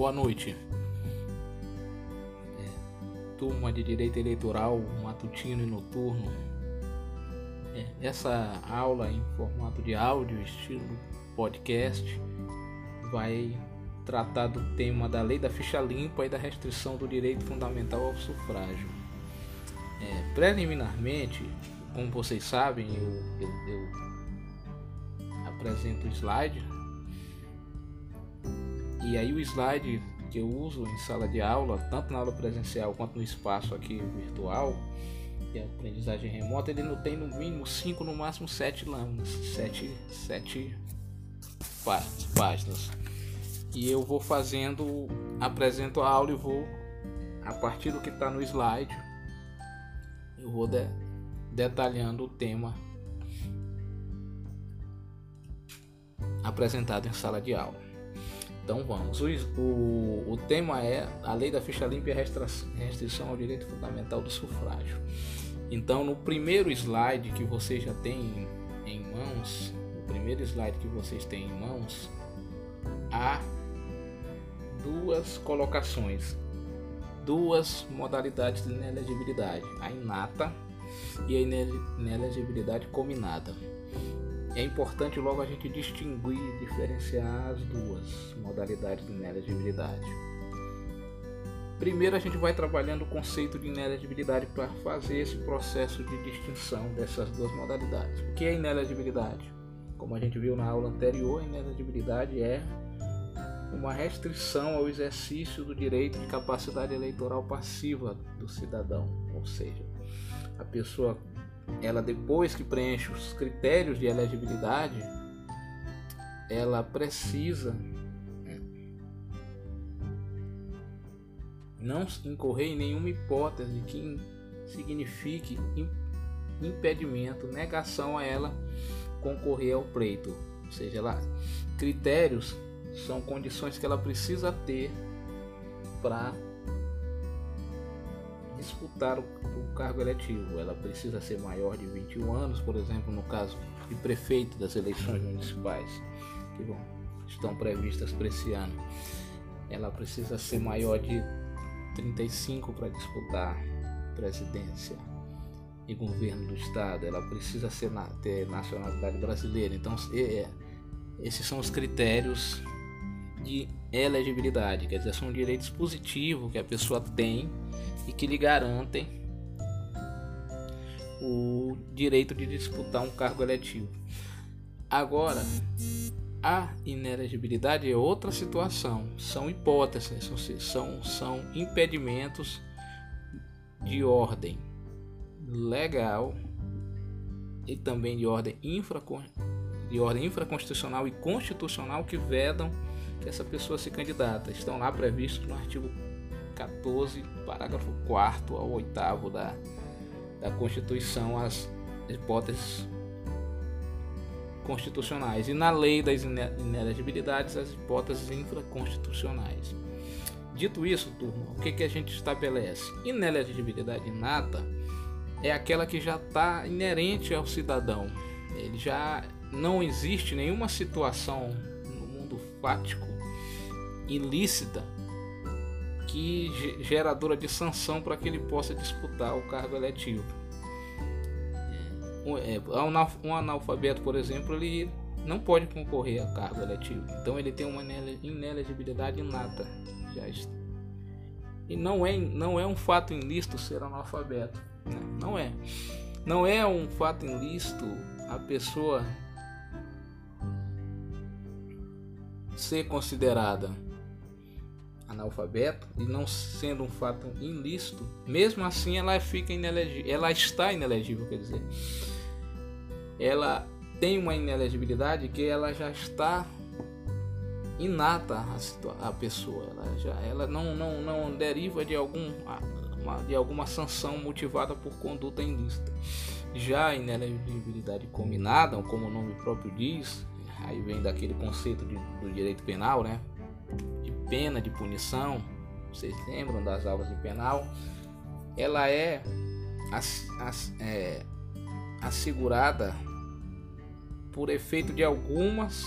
Boa noite. É, turma de Direito Eleitoral, matutino e noturno. É, essa aula em formato de áudio, estilo podcast, vai tratar do tema da lei da ficha limpa e da restrição do direito fundamental ao sufrágio. É, preliminarmente, como vocês sabem, eu, eu, eu apresento o slide e aí o slide que eu uso em sala de aula, tanto na aula presencial quanto no espaço aqui virtual, que é aprendizagem remota, ele não tem no mínimo 5, no máximo 7 lâminas, 7 sete, páginas. E eu vou fazendo, apresento a aula e vou, a partir do que está no slide, eu vou de, detalhando o tema apresentado em sala de aula. Então vamos. O, o, o tema é a lei da ficha limpa e a restrição ao direito fundamental do sufrágio. Então no primeiro slide que vocês já têm em mãos, o primeiro slide que vocês têm em mãos, há duas colocações, duas modalidades de inelegibilidade, a inata e a inelegibilidade combinada é importante logo a gente distinguir e diferenciar as duas modalidades de inelegibilidade. Primeiro a gente vai trabalhando o conceito de inelegibilidade para fazer esse processo de distinção dessas duas modalidades. O que é inelegibilidade? Como a gente viu na aula anterior, a inelegibilidade é uma restrição ao exercício do direito de capacidade eleitoral passiva do cidadão, ou seja, a pessoa ela depois que preenche os critérios de elegibilidade, ela precisa né, não incorrer em nenhuma hipótese que signifique impedimento, negação a ela concorrer ao pleito. Ou seja, ela, critérios são condições que ela precisa ter para disputar o, o, cargo eletivo. Ela precisa ser maior de 21 anos, por exemplo, no caso de prefeito das eleições municipais, que bom, estão previstas para esse ano. Ela precisa ser maior de 35 para disputar presidência e governo do estado. Ela precisa ser ter nacionalidade brasileira. Então, é, esses são os critérios de elegibilidade, quer dizer, são direitos positivos que a pessoa tem e que lhe garantem o direito de disputar um cargo eletivo. Agora, a inelegibilidade é outra situação, são hipóteses, são, são impedimentos de ordem legal e também de ordem, infra, de ordem infraconstitucional e constitucional que vedam que essa pessoa se candidata. Estão lá previstos no artigo 14, parágrafo 4 ao 8 da, da Constituição, as hipóteses constitucionais. E na lei das inelegibilidades, as hipóteses infraconstitucionais. Dito isso, turma, o que, que a gente estabelece? Inelegibilidade inata é aquela que já está inerente ao cidadão. Ele já não existe nenhuma situação no mundo fático ilícita que geradora de sanção para que ele possa disputar o cargo eletivo. É, um analfabeto, por exemplo, ele não pode concorrer a cargo eletivo. Então ele tem uma inelegibilidade inata. Já está. E não é, não é um fato ilícito ser analfabeto. Né? Não é. Não é um fato ilícito a pessoa ser considerada analfabeto e não sendo um fato ilícito, mesmo assim ela fica inelegível, ela está inelegível, quer dizer, ela tem uma inelegibilidade que ela já está inata a, a pessoa, ela já ela não, não, não deriva de algum de alguma sanção motivada por conduta ilícita. Já a inelegibilidade combinada, como o nome próprio diz, aí vem daquele conceito de, do direito penal, né? Pena, de punição, vocês lembram das aulas de penal, ela é, é assegurada por efeito de algumas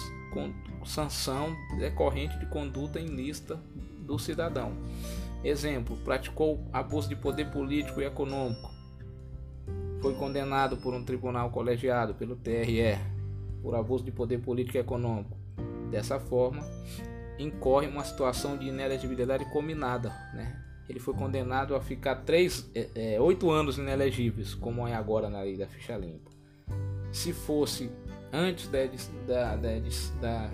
sanção decorrente de conduta ilícita do cidadão. Exemplo: praticou abuso de poder político e econômico. Foi condenado por um tribunal colegiado pelo TRE por abuso de poder político e econômico. Dessa forma, incorre uma situação de inelegibilidade combinada, né? Ele foi condenado a ficar três, é, é, oito anos inelegíveis, como é agora na lei da ficha limpa. Se fosse antes da, da, da, da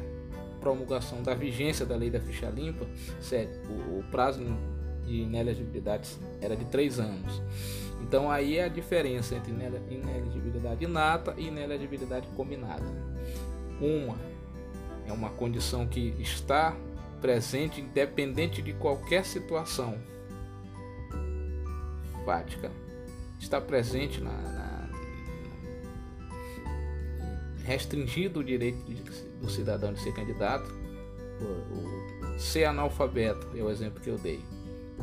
promulgação da vigência da lei da ficha limpa, sério, o, o prazo de inelegibilidade era de três anos. Então aí é a diferença entre inelegibilidade inata e inelegibilidade combinada. Uma é uma condição que está presente independente de qualquer situação fática. Está presente na, na, restringido o direito do cidadão de ser candidato. Ser analfabeto é o exemplo que eu dei.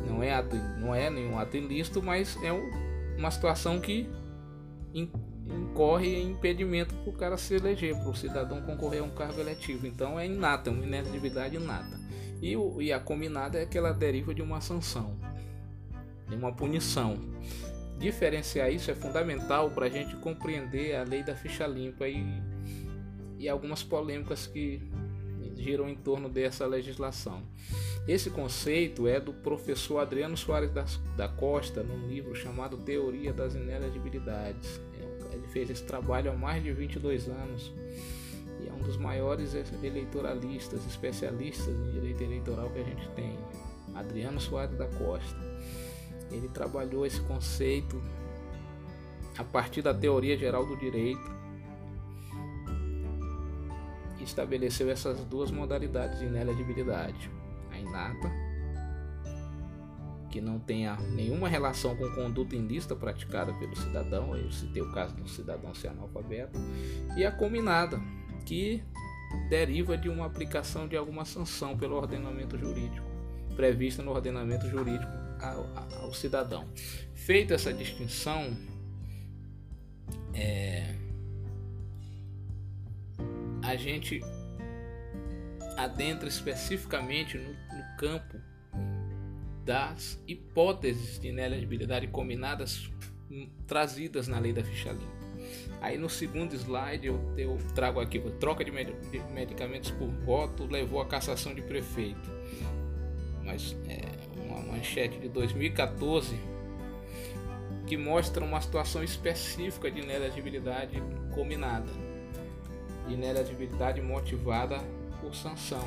Não é, não é nenhum ato ilícito, mas é um, uma situação que incorre em impedimento para o cara se eleger, para o cidadão concorrer a um cargo eletivo. Então é inata, é uma inelegibilidade inata. E, e a combinada é que ela deriva de uma sanção, de uma punição. Diferenciar isso é fundamental para a gente compreender a lei da ficha limpa e, e algumas polêmicas que giram em torno dessa legislação. Esse conceito é do professor Adriano Soares da Costa, num livro chamado Teoria das Inelegibilidades. Fez esse trabalho há mais de 22 anos e é um dos maiores eleitoralistas, especialistas em direito eleitoral que a gente tem. Adriano Soares da Costa. Ele trabalhou esse conceito a partir da teoria geral do direito e estabeleceu essas duas modalidades de inelegibilidade a inata, que não tenha nenhuma relação com conduta ilícita praticada pelo cidadão, eu citei o caso do cidadão ser analfabeto, e a combinada, que deriva de uma aplicação de alguma sanção pelo ordenamento jurídico, prevista no ordenamento jurídico ao, ao cidadão. Feita essa distinção, é, a gente adentra especificamente no, no campo das hipóteses de inelegibilidade combinadas hum, trazidas na lei da ficha limpa. Aí no segundo slide eu, eu trago aqui troca de, de, medicamentos por voto levou à cassação de prefeito. Mas é uma manchete de 2014 que mostra uma situação específica de inelegibilidade combinada. De inelegibilidade motivada por sanção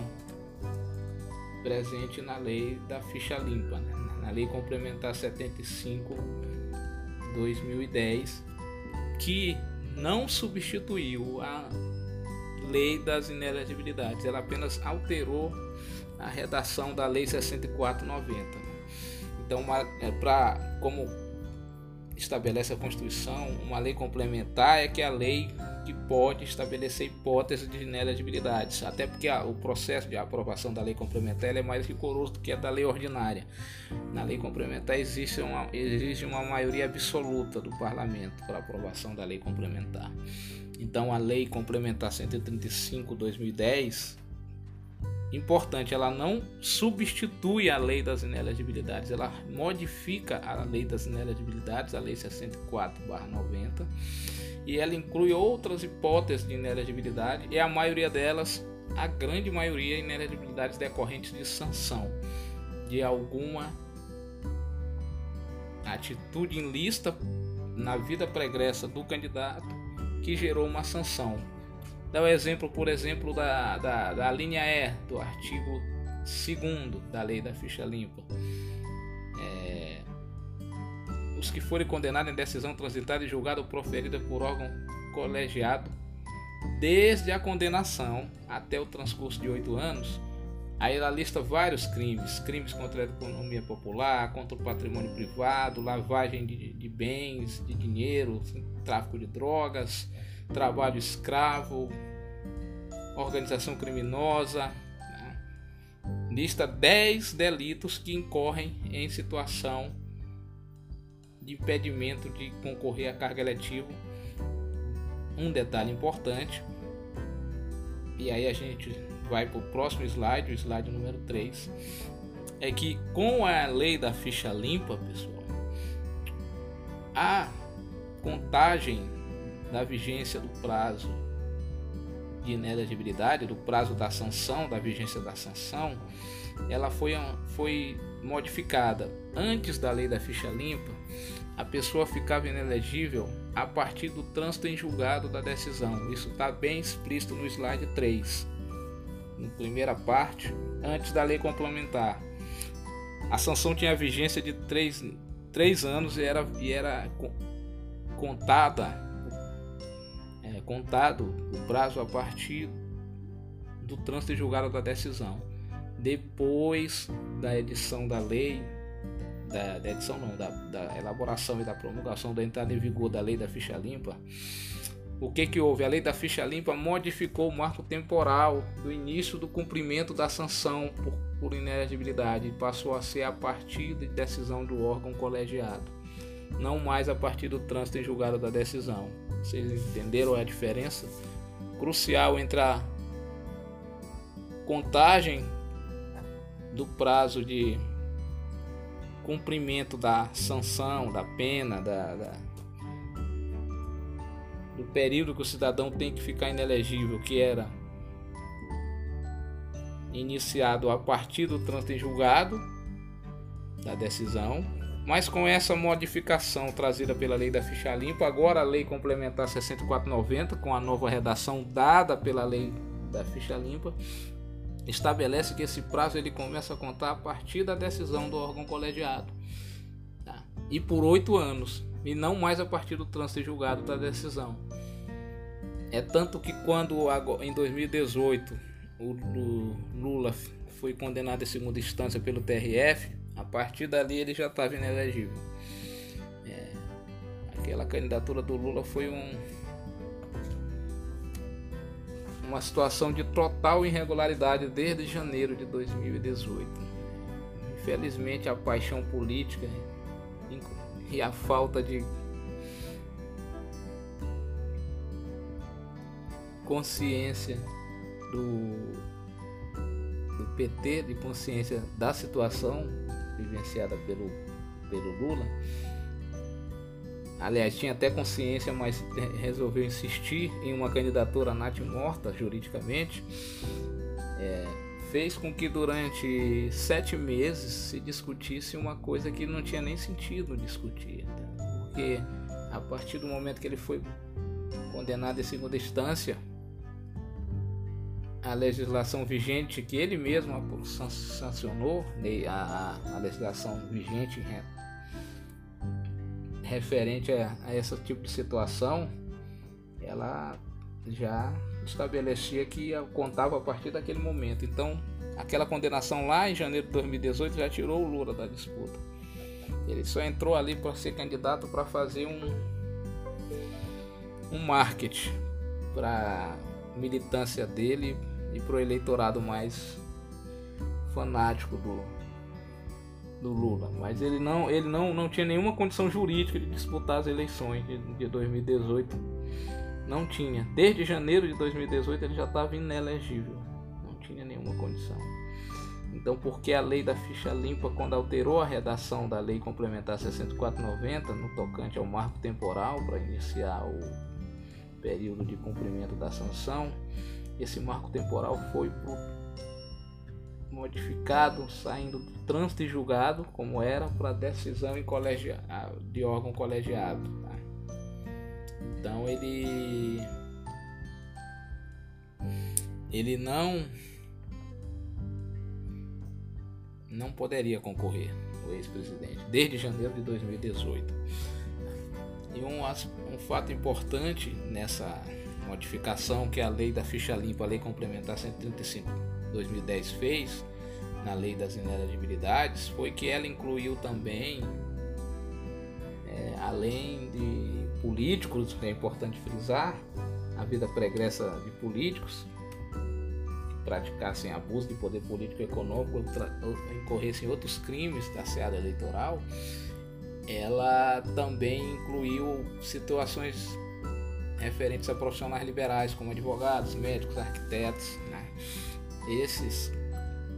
presente na lei da ficha limpa, né? na lei complementar 75 2010, que não substituiu a lei das inelegibilidades, ela apenas alterou a redação da lei 6490. Então, é para como estabelece a Constituição, uma lei complementar é que a lei que pode estabelecer hipóteses de inelegibilidades, até porque a, o processo de aprovação da lei complementar é mais rigoroso do que a da lei ordinária. Na lei complementar existe uma, existe uma maioria absoluta do parlamento para aprovação da lei complementar. Então a lei complementar 135/2010 importante, ela não substitui a lei das inelegibilidades, ela modifica a lei das inelegibilidades, a lei 64/90 e ela inclui outras hipóteses de inelegibilidade e a maioria delas, a grande maioria, inelegibilidades decorrentes de sanção de alguma atitude ilícita na vida pregressa do candidato que gerou uma sanção. Dá o exemplo, por exemplo, da, da, da linha E do artigo 2 da lei da ficha limpa. Os que forem condenados em decisão transitada e julgada ou proferida por órgão colegiado, desde a condenação até o transcurso de oito anos, aí ela lista vários crimes: crimes contra a economia popular, contra o patrimônio privado, lavagem de, de bens, de dinheiro, tráfico de drogas, trabalho escravo, organização criminosa. Né? Lista 10 delitos que incorrem em situação de impedimento de concorrer a cargo eletivo. Um detalhe importante, e aí a gente vai para o próximo slide, o slide número 3. é que com a lei da ficha limpa, pessoal, a contagem da vigência do prazo de inelegibilidade, do prazo da sanção, da vigência da sanção, ela foi, foi modificada. Antes da lei da ficha limpa, a pessoa ficava inelegível a partir do trânsito em julgado da decisão. Isso está bem explícito no slide 3, na primeira parte, antes da lei complementar. A sanção tinha vigência de 3, 3 anos e era, e era contada contado o prazo a partir do trânsito julgado da decisão. Depois da edição da lei, da, da edição não, da, da, elaboração e da promulgação da entrada em vigor da lei da ficha limpa, o que que houve? A lei da ficha limpa modificou o marco temporal do início do cumprimento da sanção por, por inelegibilidade e passou a ser a partir de decisão do órgão colegiado, não mais a partir do trânsito em julgado da decisão. Vocês entenderam a diferença crucial entre a contagem do prazo de cumprimento da sanção, da pena, da, da, do período que o cidadão tem que ficar inelegível, que era iniciado a partir do trânsito em julgado da decisão mas com essa modificação trazida pela lei da ficha limpa, agora a lei complementar 6490, com a nova redação dada pela lei da ficha limpa, estabelece que esse prazo ele começa a contar a partir da decisão do órgão colegiado. Tá? E por oito anos, e não mais a partir do trânsito julgado da decisão. É tanto que quando em 2018 o Lula foi condenado em segunda instância pelo TRF, a partir dali ele já estava inelegível. É, aquela candidatura do Lula foi um, uma situação de total irregularidade desde janeiro de 2018. Infelizmente a paixão política e a falta de consciência do, do PT, de consciência da situação, vivenciada pelo, pelo Lula. Aliás, tinha até consciência, mas resolveu insistir em uma candidatura nat morta juridicamente. É, fez com que durante sete meses se discutisse uma coisa que não tinha nem sentido discutir. Porque a partir do momento que ele foi condenado em segunda instância, a legislação vigente que ele mesmo sancionou, né, a, legislação vigente referente a, a esse tipo de situação, ela já estabelecia que contava a partir daquele momento. Então, aquela condenação lá em janeiro de 2018 já tirou o Lula da disputa. Ele só entrou ali para ser candidato para fazer um um marketing para militância dele e pro eleitorado mais fanático do, do Lula. Mas ele não, ele não, não tinha nenhuma condição jurídica de disputar as eleições de, de 2018. Não tinha. Desde janeiro de 2018 ele já estava inelegível. Não tinha nenhuma condição. Então, porque a lei da ficha limpa, quando alterou a redação da lei complementar 6490 no tocante ao marco temporal para iniciar o período de cumprimento da sanção, esse marco temporal foi modificado, saindo do trânsito julgado, como era, para decisão em colegia, de órgão colegiado. Tá? Então ele ele não não poderia concorrer o ex-presidente desde janeiro de 2018. E um, um fato importante nessa modificação que a lei da ficha limpa, a lei complementar 135 2010 fez na lei das inelegibilidades foi que ela incluiu também, é, além de políticos, é importante frisar, a vida pregressa de políticos que praticassem abuso de poder político e econômico ou incorressem em outros crimes da seara eleitoral, ela também incluiu situações referentes a profissionais liberais como advogados, médicos, arquitetos. Né? Esses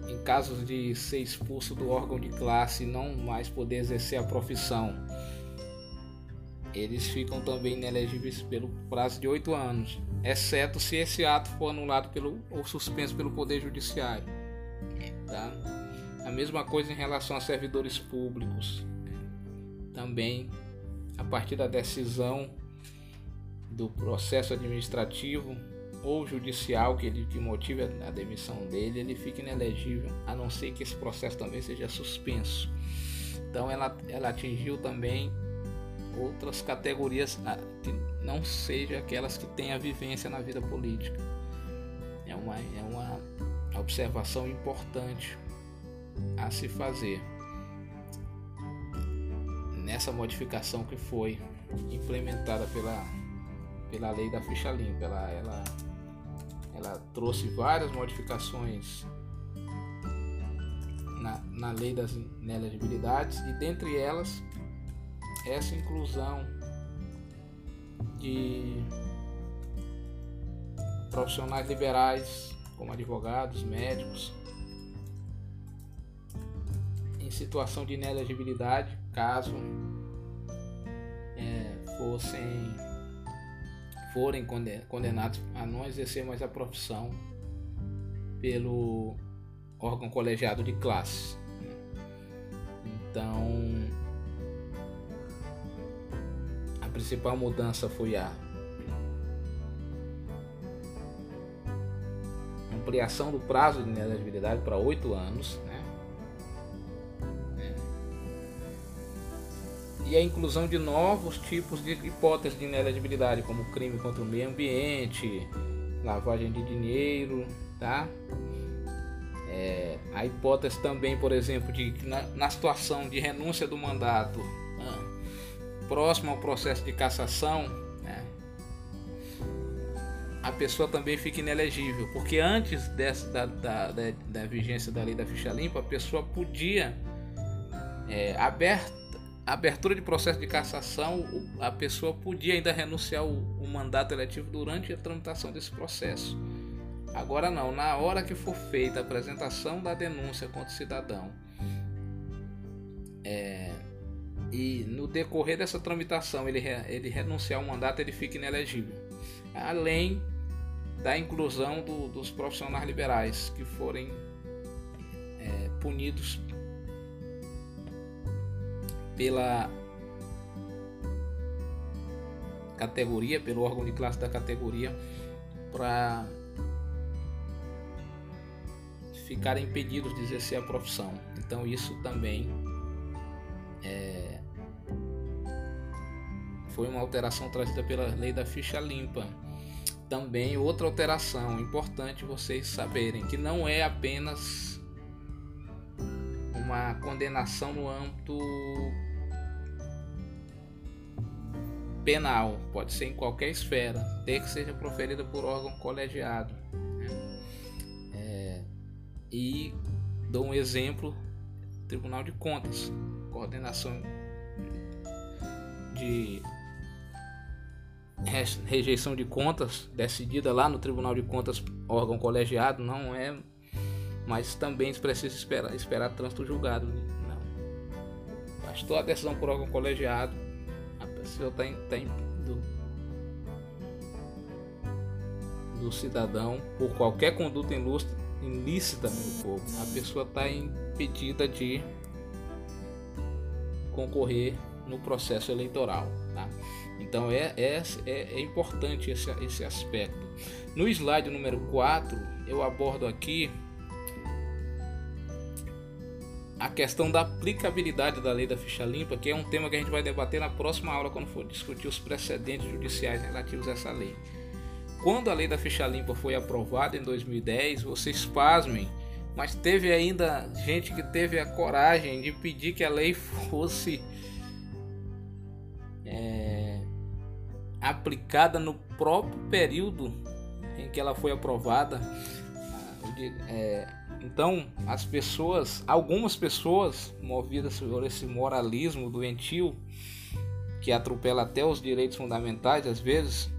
em casos de ser expulso do órgão de classe e não mais poder exercer a profissão, eles ficam também inelegíveis pelo prazo de oito anos, exceto se esse ato for anulado pelo, ou suspenso pelo Poder Judiciário. Tá? A mesma coisa em relação a servidores públicos. Também, a partir da decisão do processo administrativo ou judicial que ele que motive a demissão dele, ele fica inelegível, a não ser que esse processo também seja suspenso. Então ela, ela atingiu também outras categorias que não sejam aquelas que têm a vivência na vida política. É uma, é uma observação importante a se fazer nessa modificação que foi implementada pela, pela lei da ficha limpa. Ela, ela, ela trouxe várias modificações na, na lei das inelegibilidades e dentre elas essa inclusão de profissionais liberais como advogados, médicos em situação de inelegibilidade caso é, fossem forem condenados a não exercer mais a profissão pelo órgão colegiado de classe. Então, a principal mudança foi a ampliação do prazo de inelegibilidade para oito anos, e a inclusão de novos tipos de hipóteses de inelegibilidade, como crime contra o meio ambiente, lavagem de dinheiro, tá? É, a hipótese também, por exemplo, de que na, na situação de renúncia do mandato né, próximo ao processo de cassação, né, a pessoa também fica inelegível, porque antes dessa, da, da, da, da vigência da lei da ficha limpa, a pessoa podia é, aberta abertura de processo de cassação, a pessoa podia ainda renunciar o, o mandato eletivo durante a tramitação desse processo. Agora não, na hora que for feita a apresentação da denúncia contra o cidadão é, e no decorrer dessa tramitação ele, ele renunciar ao mandato, ele fica inelegível. Além da inclusão do, dos profissionais liberais que forem é, punidos pela categoria, pelo órgão de classe da categoria, para ficarem impedidos de exercer a profissão. Então isso também é, foi uma alteração trazida pela lei da ficha limpa. Também outra alteração importante vocês saberem que não é apenas uma condenação no âmbito penal, pode ser em qualquer esfera, desde que seja proferida por órgão colegiado. É, e dou um exemplo: Tribunal de Contas, coordenação de rejeição de contas decidida lá no Tribunal de Contas, órgão colegiado, não é, mas também precisa esperar, esperar trânsito julgado. Não. Bastou a decisão por órgão colegiado pessoa está em, tá do, do cidadão por qualquer conduta ilícita no povo, a pessoa está impedida de concorrer no processo eleitoral. Tá? Então é, é, é, é importante esse, esse aspecto. No slide número 4, eu abordo aqui a questão da aplicabilidade da lei da ficha limpa, que é um tema que a gente vai debater na próxima aula quando for discutir os precedentes judiciais relativos a essa lei. Quando a lei da ficha limpa foi aprovada em 2010, vocês pasmem, mas teve ainda gente que teve a coragem de pedir que a lei fosse é, aplicada no próprio período em que ela foi aprovada. É, então, as pessoas, algumas pessoas, movidas por esse moralismo doentio, que atropela até os direitos fundamentais, às vezes,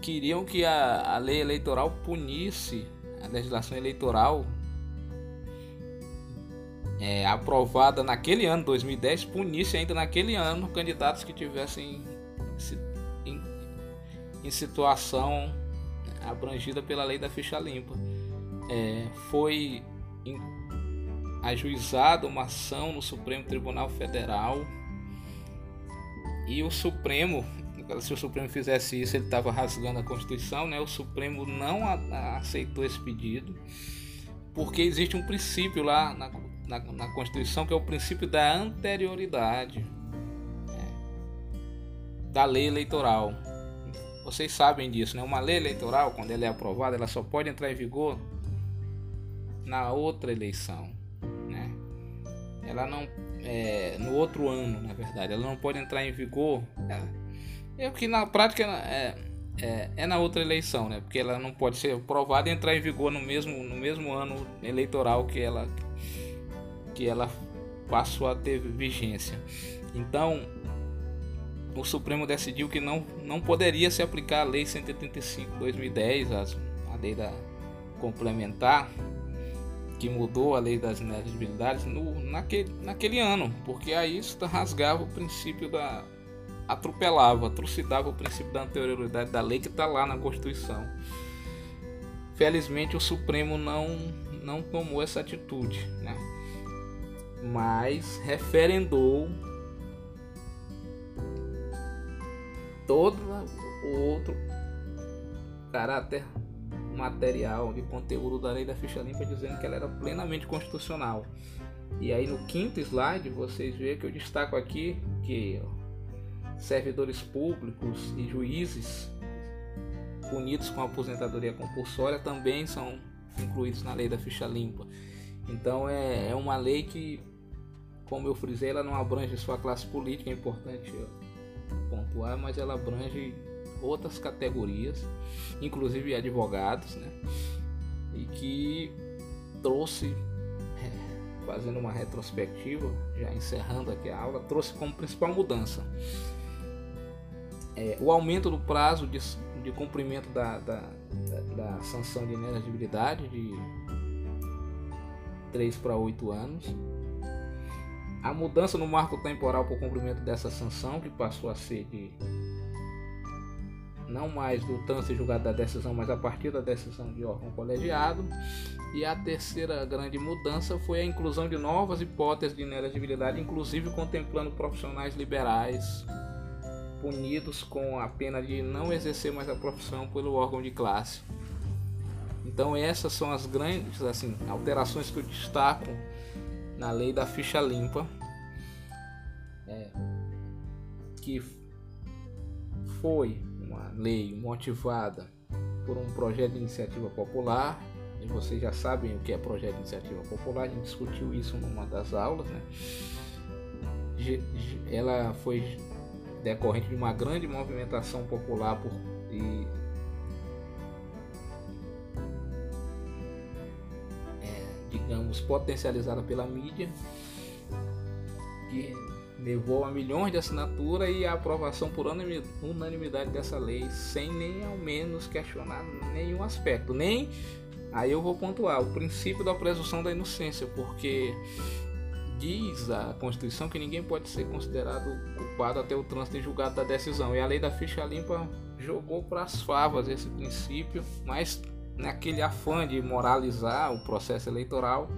queriam que a, a lei eleitoral punisse, a legislação eleitoral é, aprovada naquele ano, 2010, punisse ainda naquele ano candidatos que tivessem em, em situação abrangida pela lei da ficha limpa. É, foi ajuizada uma ação no Supremo Tribunal Federal e o Supremo, se o Supremo fizesse isso, ele estava rasgando a Constituição, né? O Supremo não a, a aceitou esse pedido porque existe um princípio lá na, na, na Constituição que é o princípio da anterioridade né? da lei eleitoral. Vocês sabem disso, né? Uma lei eleitoral, quando ela é aprovada, ela só pode entrar em vigor na outra eleição, né? Ela não é, no outro ano, na verdade, ela não pode entrar em vigor. É, é que na prática é, é, é, na outra eleição, né? Porque ela não pode ser aprovada e entrar em vigor no mesmo, no mesmo ano eleitoral que ela que ela passou a ter vigência. Então, o Supremo decidiu que não, não poderia se aplicar a Lei 185/2010, a, a lei da complementar, que mudou a lei das inelegibilidades no, naquele, naquele ano, porque aí isso rasgava o princípio da. atropelava, trucidava o princípio da anterioridade da lei que está lá na Constituição. Felizmente o Supremo não, não tomou essa atitude, né? mas referendou todo o outro caráter material de conteúdo da lei da ficha limpa dizendo que ela era plenamente constitucional. E aí no quinto slide vocês veem que eu destaco aqui que servidores públicos e juízes punidos com aposentadoria compulsória também são incluídos na lei da ficha limpa. Então é, é uma lei que, como eu frisei, ela não abrange só a classe política, é importante pontuar, mas ela abrange outras categorias, inclusive advogados, né? E que trouxe, é, fazendo uma retrospectiva, já encerrando aqui a aula, trouxe como principal mudança é, o aumento do prazo de, de cumprimento da, da, da, da sanção de inelegibilidade de 3 para 8 anos. A mudança no marco temporal para o cumprimento dessa sanção, que passou a ser de não mais do trânsito julgado da decisão, mas a partir da decisão de órgão colegiado. E a terceira grande mudança foi a inclusão de novas hipóteses de inelegibilidade, inclusive contemplando profissionais liberais punidos com a pena de não exercer mais a profissão pelo órgão de classe. Então essas são as grandes assim, alterações que eu destaco na lei da ficha limpa, é, que foi lei motivada por um projeto de iniciativa popular. E vocês já sabem o que é projeto de iniciativa popular, a gente discutiu isso numa das aulas. Né? Ela foi decorrente de uma grande movimentação popular por, e é, digamos potencializada pela mídia que levou a milhões de assinaturas e a aprovação por unanimidade dessa lei, sem nem ao menos questionar nenhum aspecto. Nem aí eu vou pontuar o princípio da presunção da inocência, porque diz a Constituição que ninguém pode ser considerado culpado até o trânsito em julgado da decisão. E a lei da ficha limpa jogou para as favas esse princípio, mas naquele afã de moralizar o processo eleitoral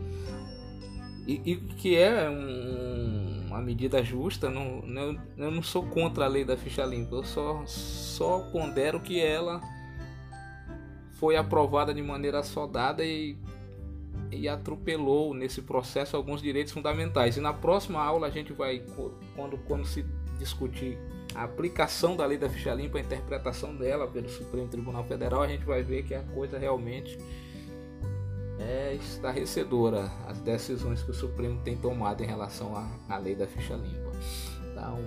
e, e que é um, uma medida justa, não, não, eu não sou contra a lei da ficha limpa, eu só, só pondero que ela foi aprovada de maneira soldada e, e atropelou nesse processo alguns direitos fundamentais. E na próxima aula a gente vai, quando, quando se discutir a aplicação da lei da ficha limpa, a interpretação dela pelo Supremo Tribunal Federal, a gente vai ver que a coisa realmente é estarrecedora as decisões que o Supremo tem tomado em relação à, à lei da ficha limpa. Então,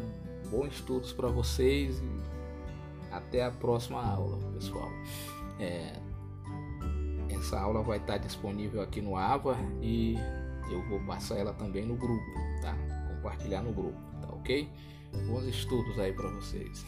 bons estudos para vocês e até a próxima aula, pessoal. É, essa aula vai estar disponível aqui no AVA e eu vou passar ela também no grupo, tá? Compartilhar no grupo, tá ok? Bons estudos aí para vocês.